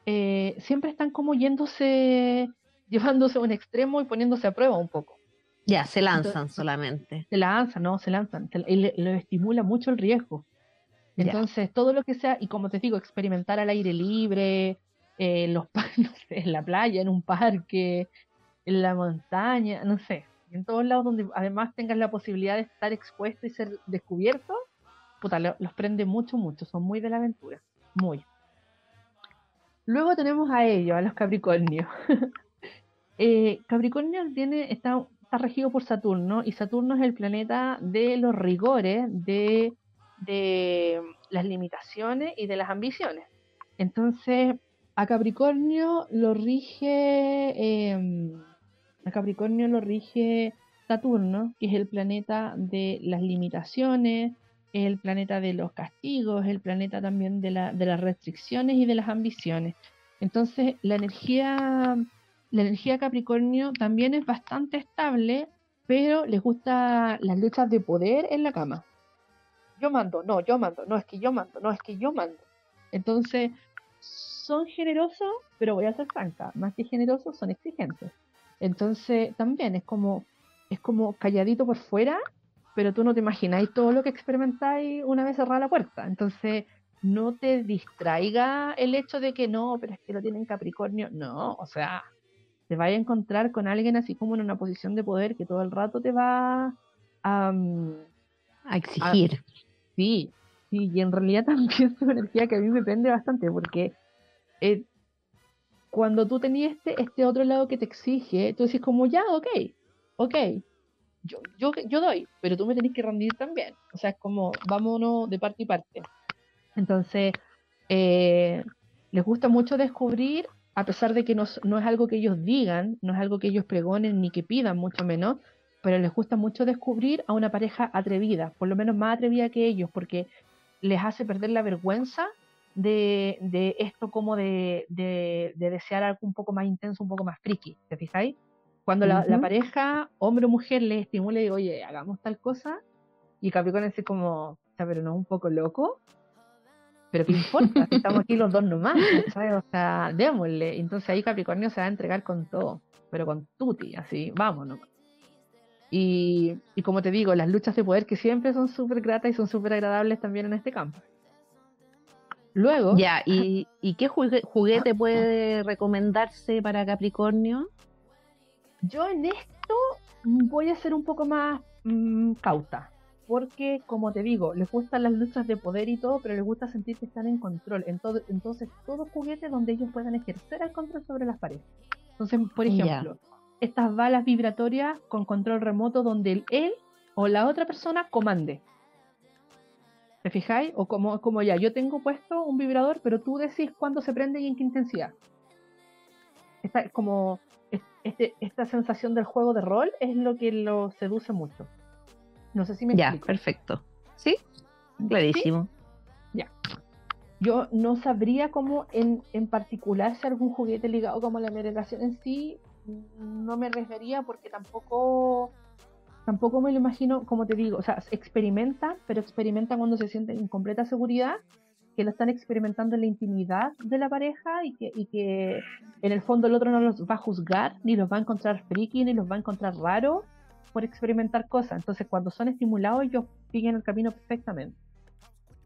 eh, siempre están como yéndose, llevándose a un extremo y poniéndose a prueba un poco. Ya, se lanzan solamente. Se lanzan, no, se lanzan, y le, estimula mucho el riesgo. Entonces, todo lo que sea, y como te digo, experimentar al aire libre, eh, los no sé, en la playa, en un parque, en la montaña, no sé, en todos lados donde además tengas la posibilidad de estar expuesto y ser descubierto, puta, los prende mucho, mucho, son muy de la aventura, muy. Luego tenemos a ellos, a los Capricornios. eh, Capricornio tiene, está, está regido por Saturno y Saturno es el planeta de los rigores, de, de las limitaciones y de las ambiciones. Entonces, a Capricornio lo rige em, a Capricornio lo rige Saturno, que es el planeta de las limitaciones, es el planeta de los castigos, el planeta también de, de las restricciones y de las ambiciones. Entonces, la energía, la energía Capricornio también es bastante estable, pero les gusta las luchas de poder en la cama. Yo mando, no, yo mando, no, es que yo mando, no, es que yo mando. Entonces, son generosos, pero voy a ser franca, más que generosos, son exigentes. Entonces, también es como, es como calladito por fuera, pero tú no te imagináis todo lo que experimentáis una vez cerrada la puerta. Entonces, no te distraiga el hecho de que no, pero es que lo tienen Capricornio. No, o sea, te vaya a encontrar con alguien así como en una posición de poder que todo el rato te va a, a exigir. sí, sí, y en realidad también es una energía que a mí me prende bastante porque eh, cuando tú tenías este, este otro lado que te exige, tú decís como, ya, ok, ok, yo, yo, yo doy, pero tú me tenés que rendir también. O sea, es como, vámonos de parte y parte. Entonces, eh, les gusta mucho descubrir, a pesar de que no, no, es algo que ellos digan, no es algo que ellos pregonen ni que pidan, mucho menos, pero les gusta mucho descubrir a una pareja atrevida, por lo menos más atrevida que ellos, porque les hace perder la vergüenza de, de esto como de, de, de, desear algo un poco más intenso, un poco más friki, ¿te fijáis? Cuando la, pareja, hombre o mujer, le estimula y dice, oye, hagamos tal cosa, y Capricornio dice como, pero no es un poco loco, pero ¿qué importa? Estamos aquí los dos nomás, ¿sabes? O sea, démosle. Entonces ahí Capricornio se va a entregar con todo, pero con tuti, así, vámonos. Y, y como te digo, las luchas de poder que siempre son súper gratas y son súper agradables también en este campo. Luego. Ya, ¿y, ¿y qué juguete puede recomendarse para Capricornio? Yo en esto voy a ser un poco más mmm, cauta, porque como te digo, les gustan las luchas de poder y todo, pero les gusta sentir que están en control. Entonces, entonces todo juguete donde ellos puedan ejercer el control sobre las paredes. Entonces, por ejemplo, estas balas vibratorias con control remoto donde él o la otra persona comande. ¿Te fijáis? O como, como ya, yo tengo puesto un vibrador, pero tú decís cuándo se prende y en qué intensidad. Esta, como este, esta sensación del juego de rol es lo que lo seduce mucho. No sé si me Ya, perfecto. ¿Sí? Clarísimo. Ya. Yo no sabría cómo en, en particular si algún juguete ligado como la meditación en sí, no me arriesgaría porque tampoco tampoco me lo imagino, como te digo, o sea, experimenta, pero experimenta cuando se siente en completa seguridad, que lo están experimentando en la intimidad de la pareja y que, y que en el fondo el otro no los va a juzgar, ni los va a encontrar friki, ni los va a encontrar raro por experimentar cosas. Entonces, cuando son estimulados, ellos siguen el camino perfectamente.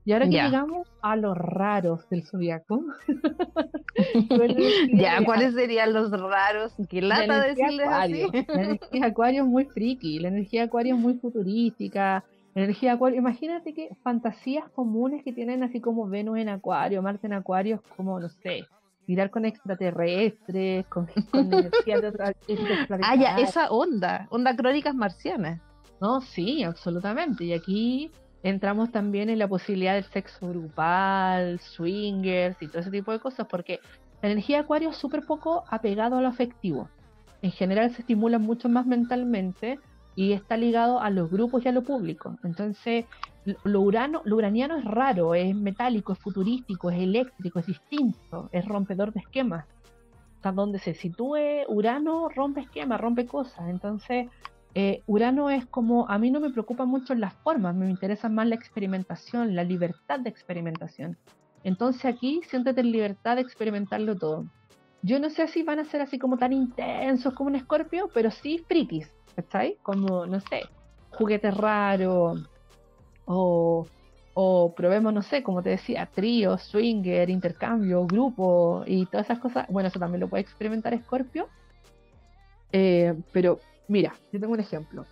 Y ahora que llegamos a los raros del zodiaco. ya, ¿cuáles serían los raros? ¿Qué lata decirles así? La energía acuario es muy friki, la energía acuario es muy futurística. La energía acuario, imagínate que fantasías comunes que tienen así como Venus en acuario, Marte en acuario, es como, no sé, tirar con extraterrestres, con, energía de otra Ah, ya, esa onda, onda crónicas marcianas. No, sí, absolutamente. Y aquí entramos también en la posibilidad del sexo grupal, swingers y todo ese tipo de cosas, porque la energía de acuario es súper poco apegado a lo afectivo. En general se estimula mucho más mentalmente y está ligado a los grupos y a lo público. Entonces, lo, urano, lo uraniano es raro, es metálico, es futurístico, es eléctrico, es distinto, es rompedor de esquemas. O donde se sitúe Urano rompe esquemas, rompe cosas. Entonces, eh, Urano es como, a mí no me preocupa mucho las formas, me interesa más la experimentación, la libertad de experimentación. Entonces aquí siéntete en libertad de experimentarlo todo. Yo no sé si van a ser así como tan intensos como un escorpio, pero sí frikis, ¿estáis? Como, no sé, juguetes raros, o, o probemos, no sé, como te decía, trío, swinger, intercambio, grupo y todas esas cosas. Bueno, eso también lo puede experimentar Scorpio. Eh, pero Mira, yo tengo un ejemplo.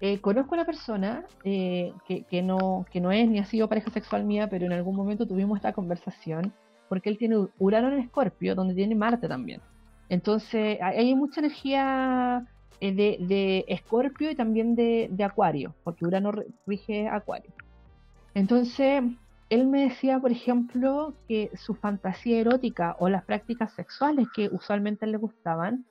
Eh, conozco a una persona eh, que, no, que no es ni ha sido pareja sexual mía, pero en algún momento tuvimos esta conversación porque él tiene Urano en Escorpio, donde tiene Marte también. Entonces, hay mucha energía eh, de Escorpio y también de, de, Acuario, porque Urano rige Acuario. Entonces, él me decía, por ejemplo, que su fantasía erótica o las prácticas sexuales que usualmente le gustaban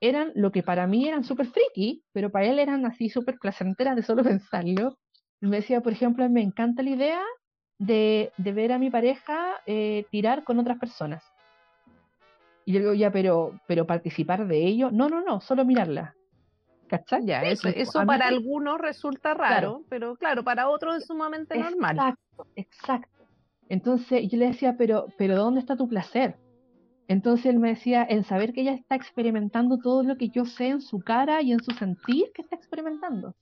eran lo que para mí eran súper friki, pero para él eran así súper placenteras de solo pensarlo. me decía, por ejemplo, me encanta la idea de, de ver a mi pareja eh, tirar con otras personas. Y yo digo, ya, pero, pero participar de ello, no, no, no, solo mirarla. ¿Cachai? Ya, eso, eso para algunos resulta raro, pero claro, para otros es sumamente normal. Exacto, exacto. Entonces yo le decía, pero, pero ¿dónde está tu placer? Entonces él me decía, el saber que ella está experimentando todo lo que yo sé en su cara y en su sentir que está experimentando.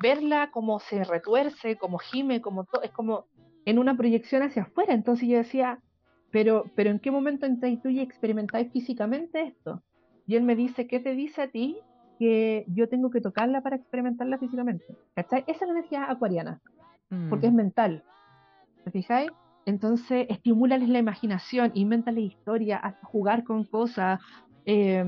Verla como se retuerce, como gime, como todo, es como en una proyección hacia afuera. Entonces yo decía, pero, pero ¿en qué momento entráis tú y experimentáis físicamente esto? Y él me dice, ¿qué te dice a ti que yo tengo que tocarla para experimentarla físicamente? ¿Cachai? Esa es la energía acuariana, porque es mm. mental. ¿Te fijáis? Entonces, estimúlales la imaginación, invéntales historias, hasta jugar con cosas. Eh,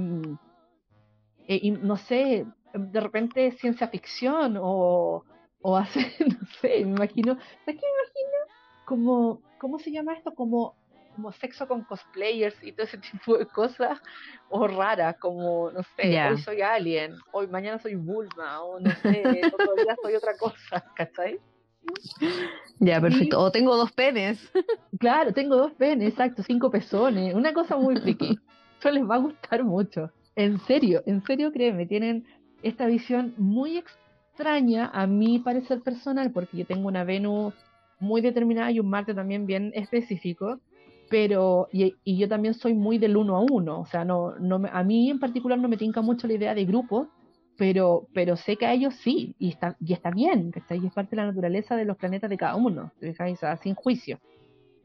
no sé, de repente ciencia ficción o, o hacer, no sé, me imagino, ¿sabes qué me imagino? Como, ¿cómo se llama esto? Como, como sexo con cosplayers y todo ese tipo de cosas, o raras, como, no sé, hoy soy alien, hoy mañana soy Bulma, o no sé, otro día soy otra cosa, ¿cachai? Ya, perfecto. O tengo dos penes. Claro, tengo dos penes, exacto, cinco pezones. Una cosa muy friki. Eso les va a gustar mucho. En serio, en serio, créeme, tienen esta visión muy extraña a mi parecer personal, porque yo tengo una Venus muy determinada y un Marte también bien específico, pero y, yo también soy muy del uno a uno, o sea, no, no a mí en particular no me tinca mucho la idea de grupo, pero, pero sé que a ellos sí, y está, y está bien, que Y es parte de la naturaleza de los planetas de cada uno, sin juicio.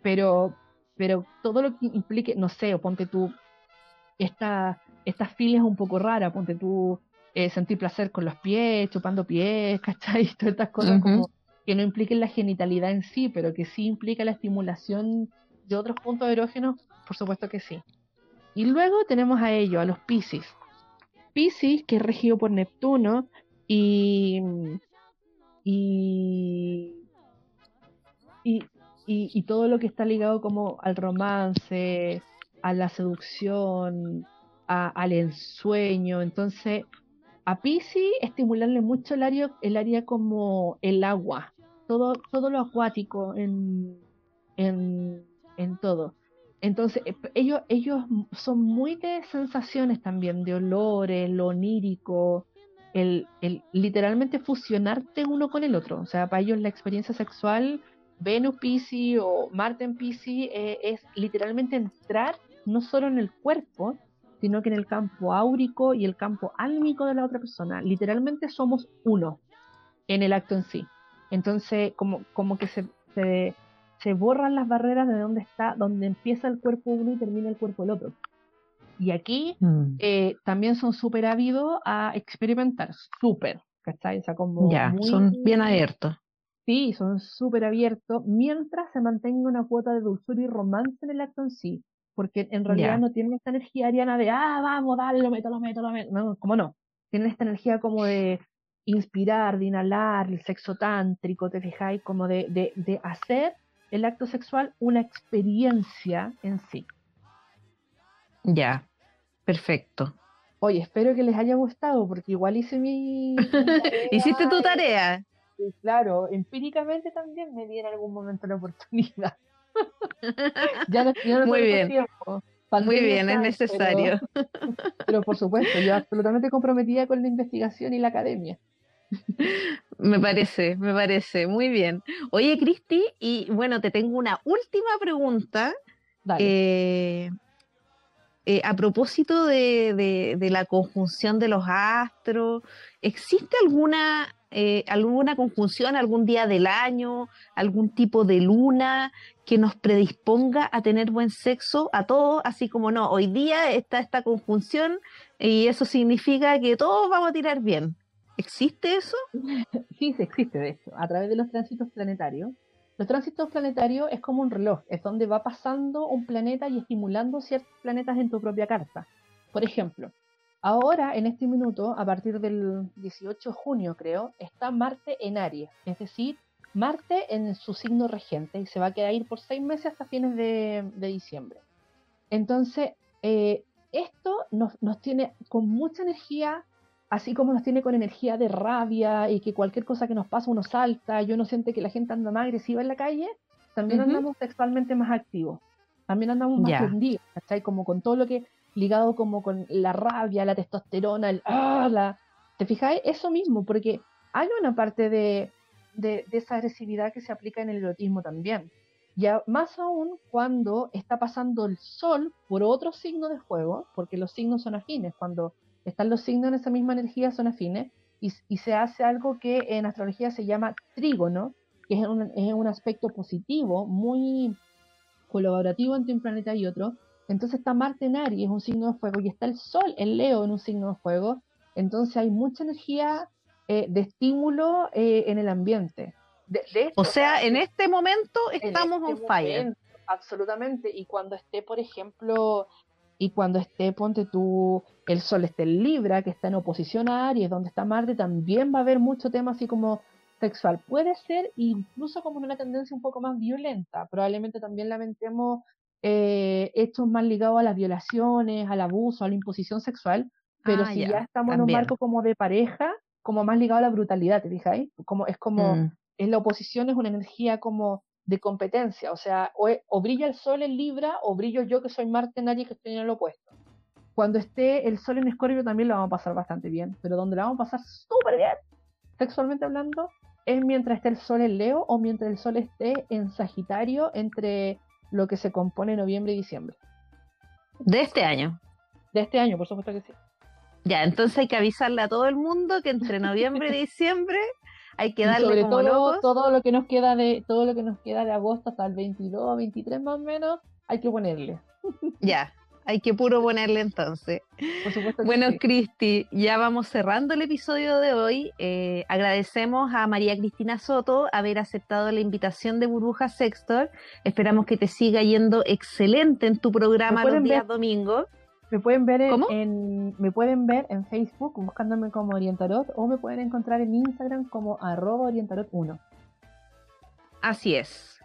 Pero, pero todo lo que implique, no sé, o ponte tú, esta, estas filias un poco raras, ponte tú eh, sentir placer con los pies, chupando pies, ¿cachai? Todas estas cosas como que no impliquen la genitalidad en sí, pero que sí implica la estimulación de otros puntos erógenos, por supuesto que sí. Y luego tenemos a ellos, a los Pisces Pisces, que es regido por Neptuno, y, y, y, todo lo que está ligado como al romance, a la seducción, al ensueño. Entonces, a Pisces estimularle mucho el área, el área como el agua, todo, todo lo acuático en, en, en todo. Entonces, eh, ellos, ellos son muy de sensaciones también, de olores, lo onírico, el, el literalmente fusionarte uno con el otro. O sea, para ellos la experiencia sexual, Venus Pisces o Marte en eh, es literalmente entrar no solo en el cuerpo, sino que en el campo áurico y el campo álmico de la otra persona. Literalmente somos uno en el acto en sí. Entonces, como, como que Se, se borran las barreras de dónde está, donde empieza el cuerpo uno y termina el cuerpo el otro. Y aquí mm. eh, también son súper ávidos a experimentar, súper, ¿cachai? O sea, como ya, son bien abiertos. Sí, son súper abiertos, mientras se mantenga una cuota de dulzura y romance en el acto en sí, porque en realidad no tienen esta energía ariana de, ah, vamos, dale, lo meto, lo meto, lo meto. No, como no. Tienen esta energía como de inspirar, de inhalar, el sexo tántrico, ¿te fijáis? Como de, de, de hacer el acto sexual una experiencia en sí. Ya, perfecto. Oye, espero que les haya gustado, porque igual hice mi... Hiciste tu tarea. Sí, claro, empíricamente también me di en algún momento la oportunidad. ya no, Muy bien. Tiempo. Muy bien, es necesario. Pero, por supuesto, yo absolutamente comprometida con la investigación y la academia. Me parece, me parece, muy bien. Oye, Cristi, y bueno, te tengo una última pregunta. Eh, eh, a propósito de, la conjunción de los astros, ¿existe alguna, eh, alguna conjunción algún día del año, algún tipo de luna que nos predisponga a tener buen sexo a todos? Así como no, hoy día está esta conjunción y eso significa que todos vamos a tirar bien. ¿Existe eso? Sí, sí existe de hecho, a través de los tránsitos planetarios. Los tránsitos planetarios es como un reloj, es donde va pasando un planeta y estimulando ciertos planetas en tu propia carta. Por ejemplo, ahora en este minuto, a partir del 18 de junio creo, está Marte en Aries, es decir, Marte en su signo regente y se va a quedar ahí por seis meses hasta fines de, diciembre. Entonces, eh, esto nos tiene con mucha energía así como nos tiene con energía de rabia y que cualquier cosa que nos pasa uno salta y uno siente que la gente anda más agresiva en la calle, también andamos sexualmente más activos. También andamos más prendidos, ¿cachai? Como con todo lo que ligado como con la rabia, la testosterona, el ah, la, ¿te fijáis? Eso mismo, porque hay una parte de, de, de, esa agresividad que se aplica en el erotismo también. Ya más aún cuando está pasando el sol por otro signo de juego, porque los signos son afines, cuando están los signos en esa misma energía, son afines, y, se hace algo que en astrología se llama trígono, que es un, es un aspecto positivo, muy colaborativo entre un planeta y otro. Entonces está Marte en Aries, un signo de fuego, y está el Sol en Leo, en un signo de fuego. Entonces hay mucha energía eh, de estímulo eh, en el ambiente. o sea, en este momento estamos en este on fire. absolutamente. Y cuando esté, por ejemplo, y cuando esté, ponte tú, el Sol esté en Libra, que está en oposición a Aries, donde está Marte, también va a haber mucho tema así como sexual. Puede ser incluso como una tendencia un poco más violenta. Probablemente también lamentemos eh, hechos más ligados a las violaciones, al abuso, a la imposición sexual. Pero ah, si ya, estamos en un marco como de pareja, como más ligado a la brutalidad, ¿te fijáis? Como, es como, mm. es la oposición es una energía como de competencia, o sea, o, brilla el sol en Libra o brillo yo que soy Marte en Aries que estoy en el opuesto. Cuando esté el sol en Escorpio también lo vamos a pasar bastante bien, pero donde la vamos a pasar súper bien, sexualmente hablando, es mientras esté el sol en Leo o mientras el sol esté en Sagitario entre lo que se compone noviembre y diciembre. De este año. De este año, por supuesto que sí. Ya, entonces hay que avisarle a todo el mundo que entre noviembre y diciembre hay que darle sobre como todo, todo lo que nos queda de todo lo que nos queda de agosto hasta el 22, 23 más o menos, hay que ponerle. Ya, hay que puro ponerle entonces. Por supuesto bueno, Cristi, ya vamos cerrando el episodio de hoy. Eh, agradecemos a María Cristina Soto haber aceptado la invitación de Burbuja Sextor. Esperamos que te siga yendo excelente en tu programa los días domingos. Me pueden ver en, me pueden ver en Facebook buscándome como Orientarot o me pueden encontrar en Instagram como arroba orientarot1. Así es.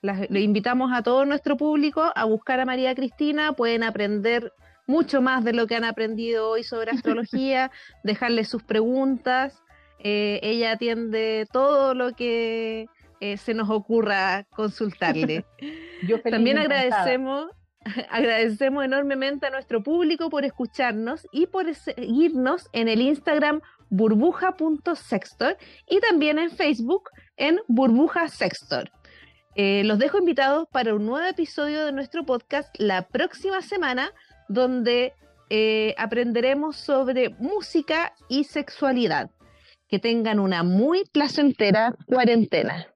le invitamos a todo nuestro público a buscar a María Cristina, pueden aprender mucho más de lo que han aprendido hoy sobre astrología, dejarle sus preguntas. Eh, ella atiende todo lo que eh, se nos ocurra consultarle. También agradecemos Agradecemos enormemente a nuestro público por escucharnos y por seguirnos en el Instagram burbuja.sextor y también en Facebook en burbuja sextor. Eh, los dejo invitados para un nuevo episodio de nuestro podcast la próxima semana donde eh, aprenderemos sobre música y sexualidad. Que tengan una muy placentera cuarentena.